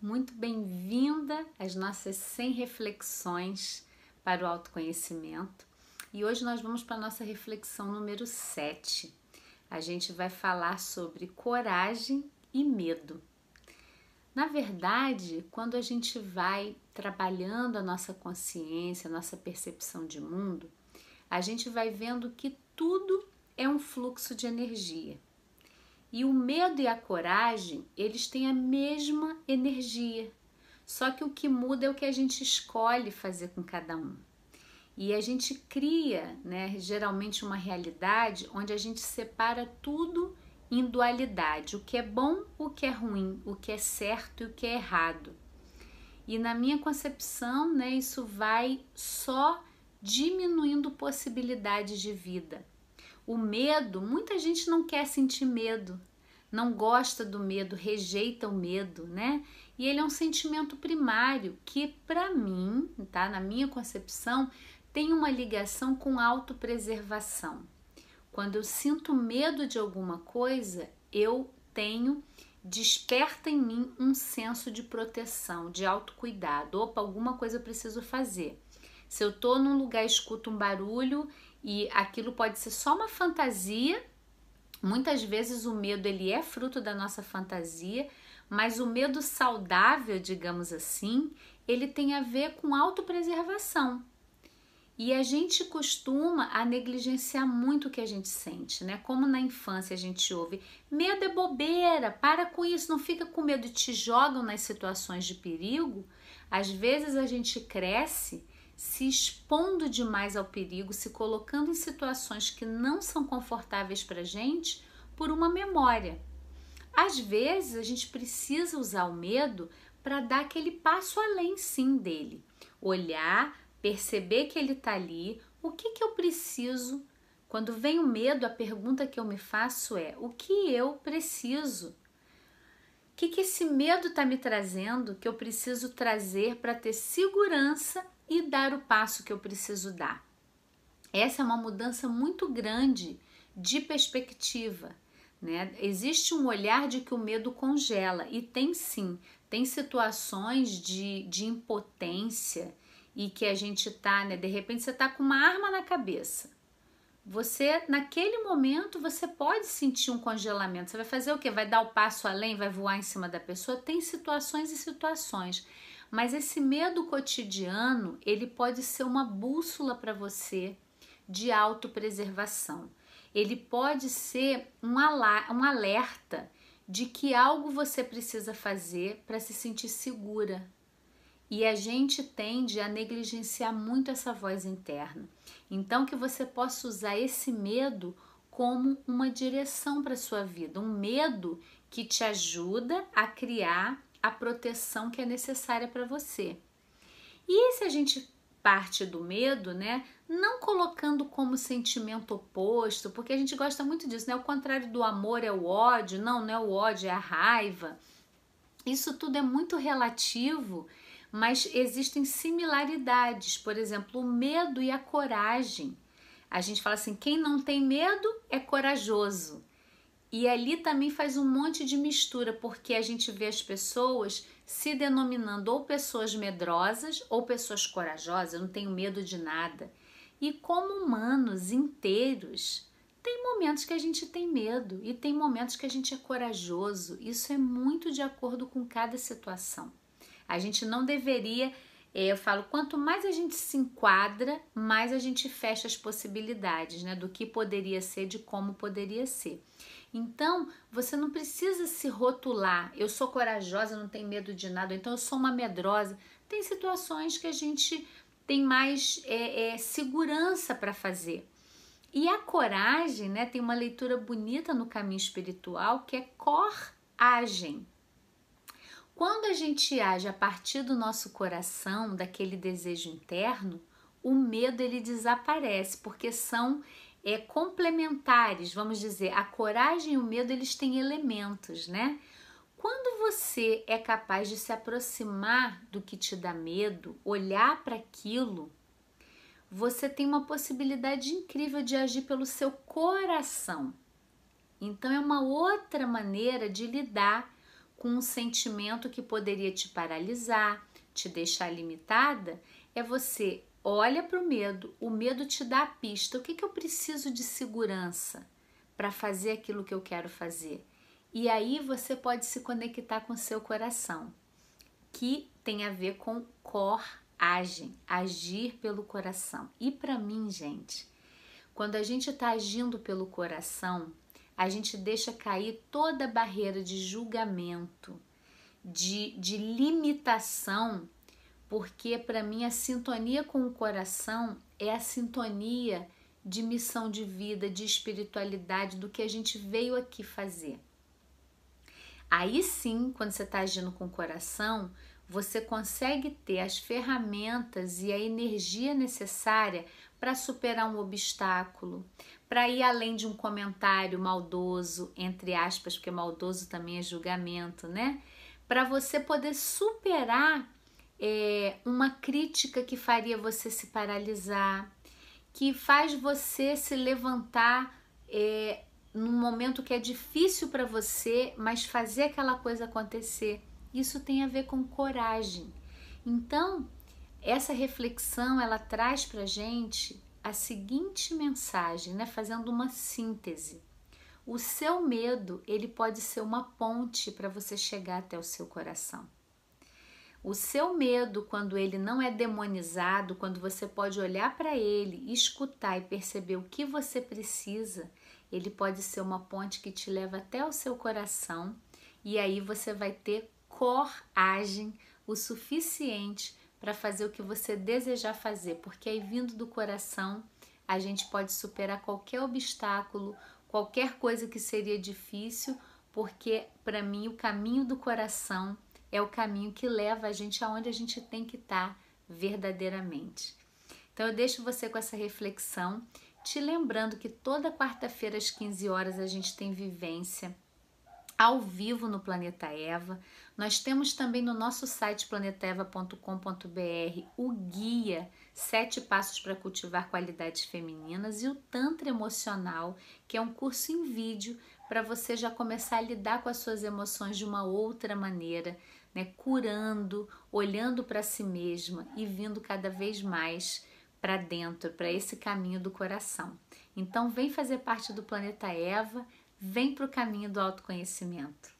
muito bem-vinda às nossas 100 reflexões para o autoconhecimento. E hoje nós vamos para a nossa reflexão número 7. A gente vai falar sobre coragem e medo. Na verdade, quando a gente vai trabalhando a nossa consciência, a nossa percepção de mundo, a gente vai vendo que tudo é um fluxo de energia. E o medo e a coragem, eles têm a mesma energia. Só que o que muda é o que a gente escolhe fazer com cada um. E a gente cria, né, geralmente uma realidade onde a gente separa tudo em dualidade, o que é bom, o que é ruim, o que é certo e o que é errado. E na minha concepção, né, isso vai só diminuindo possibilidades de vida. O medo, muita gente não quer sentir medo, não gosta do medo, rejeita o medo, né? E ele é um sentimento primário que, para mim, tá? Na minha concepção, tem uma ligação com autopreservação. Quando eu sinto medo de alguma coisa, eu tenho desperta em mim um senso de proteção, de autocuidado. Opa, alguma coisa eu preciso fazer. Se eu tô num lugar escuto um barulho e aquilo pode ser só uma fantasia. Muitas vezes o medo ele é fruto da nossa fantasia, mas o medo saudável, digamos assim, ele tem a ver com autopreservação. E a gente costuma a negligenciar muito o que a gente sente, né? Como na infância a gente ouve, medo é bobeira, para com isso, não fica com medo, te jogam nas situações de perigo. Às vezes a gente cresce se expondo demais ao perigo, se colocando em situações que não são confortáveis para gente por uma memória. Às vezes a gente precisa usar o medo para dar aquele passo além sim dele, olhar, perceber que ele está ali, o que, que eu preciso. Quando vem o medo, a pergunta que eu me faço é: o que eu preciso? O que, que esse medo está me trazendo que eu preciso trazer para ter segurança e dar o passo que eu preciso dar. Essa é uma mudança muito grande de perspectiva. Né? Existe um olhar de que o medo congela, e tem sim, tem situações de, de impotência e que a gente tá, né? De repente você tá com uma arma na cabeça. Você, naquele momento, você pode sentir um congelamento. Você vai fazer o que? Vai dar o passo além, vai voar em cima da pessoa? Tem situações e situações. Mas esse medo cotidiano, ele pode ser uma bússola para você de autopreservação. Ele pode ser um, um alerta de que algo você precisa fazer para se sentir segura. E a gente tende a negligenciar muito essa voz interna. Então que você possa usar esse medo como uma direção para sua vida, um medo que te ajuda a criar a proteção que é necessária para você. E se a gente parte do medo, né? Não colocando como sentimento oposto, porque a gente gosta muito disso, né? O contrário do amor é o ódio, não, não é o ódio, é a raiva. Isso tudo é muito relativo, mas existem similaridades. Por exemplo, o medo e a coragem. A gente fala assim: quem não tem medo é corajoso. E ali também faz um monte de mistura, porque a gente vê as pessoas se denominando ou pessoas medrosas ou pessoas corajosas, eu não tenho medo de nada. E como humanos inteiros, tem momentos que a gente tem medo e tem momentos que a gente é corajoso. Isso é muito de acordo com cada situação. A gente não deveria, eu falo, quanto mais a gente se enquadra, mais a gente fecha as possibilidades, né, do que poderia ser, de como poderia ser. Então, você não precisa se rotular. Eu sou corajosa, não tenho medo de nada, então eu sou uma medrosa. Tem situações que a gente tem mais é, é, segurança para fazer. E a coragem, né? Tem uma leitura bonita no caminho espiritual que é coragem. Quando a gente age a partir do nosso coração, daquele desejo interno, o medo ele desaparece, porque são é, complementares, vamos dizer, a coragem e o medo eles têm elementos, né? Quando você é capaz de se aproximar do que te dá medo, olhar para aquilo, você tem uma possibilidade incrível de agir pelo seu coração. Então é uma outra maneira de lidar com um sentimento que poderia te paralisar, te deixar limitada, é você olha para o medo, o medo te dá a pista. O que, que eu preciso de segurança para fazer aquilo que eu quero fazer? E aí você pode se conectar com seu coração, que tem a ver com coragem, agir pelo coração. E para mim, gente, quando a gente está agindo pelo coração, a gente deixa cair toda a barreira de julgamento, de, de limitação, porque para mim a sintonia com o coração é a sintonia de missão de vida, de espiritualidade, do que a gente veio aqui fazer. Aí sim, quando você está agindo com o coração, você consegue ter as ferramentas e a energia necessária para superar um obstáculo, para ir além de um comentário maldoso, entre aspas, porque maldoso também é julgamento, né? Para você poder superar é, uma crítica que faria você se paralisar, que faz você se levantar é, num momento que é difícil para você, mas fazer aquela coisa acontecer. Isso tem a ver com coragem. Então, essa reflexão ela traz para gente a seguinte mensagem, né? Fazendo uma síntese. O seu medo ele pode ser uma ponte para você chegar até o seu coração. O seu medo, quando ele não é demonizado, quando você pode olhar para ele, escutar e perceber o que você precisa, ele pode ser uma ponte que te leva até o seu coração e aí você vai ter coragem o suficiente para fazer o que você desejar fazer, porque aí vindo do coração a gente pode superar qualquer obstáculo, qualquer coisa que seria difícil, porque para mim o caminho do coração é o caminho que leva a gente aonde a gente tem que estar tá verdadeiramente. Então eu deixo você com essa reflexão, te lembrando que toda quarta-feira às 15 horas a gente tem vivência ao vivo no Planeta Eva. Nós temos também no nosso site planetaeva.com.br o guia Sete Passos para Cultivar Qualidades Femininas e o Tantra Emocional, que é um curso em vídeo para você já começar a lidar com as suas emoções de uma outra maneira, né? curando, olhando para si mesma e vindo cada vez mais para dentro, para esse caminho do coração. Então, vem fazer parte do Planeta Eva, vem para o caminho do autoconhecimento.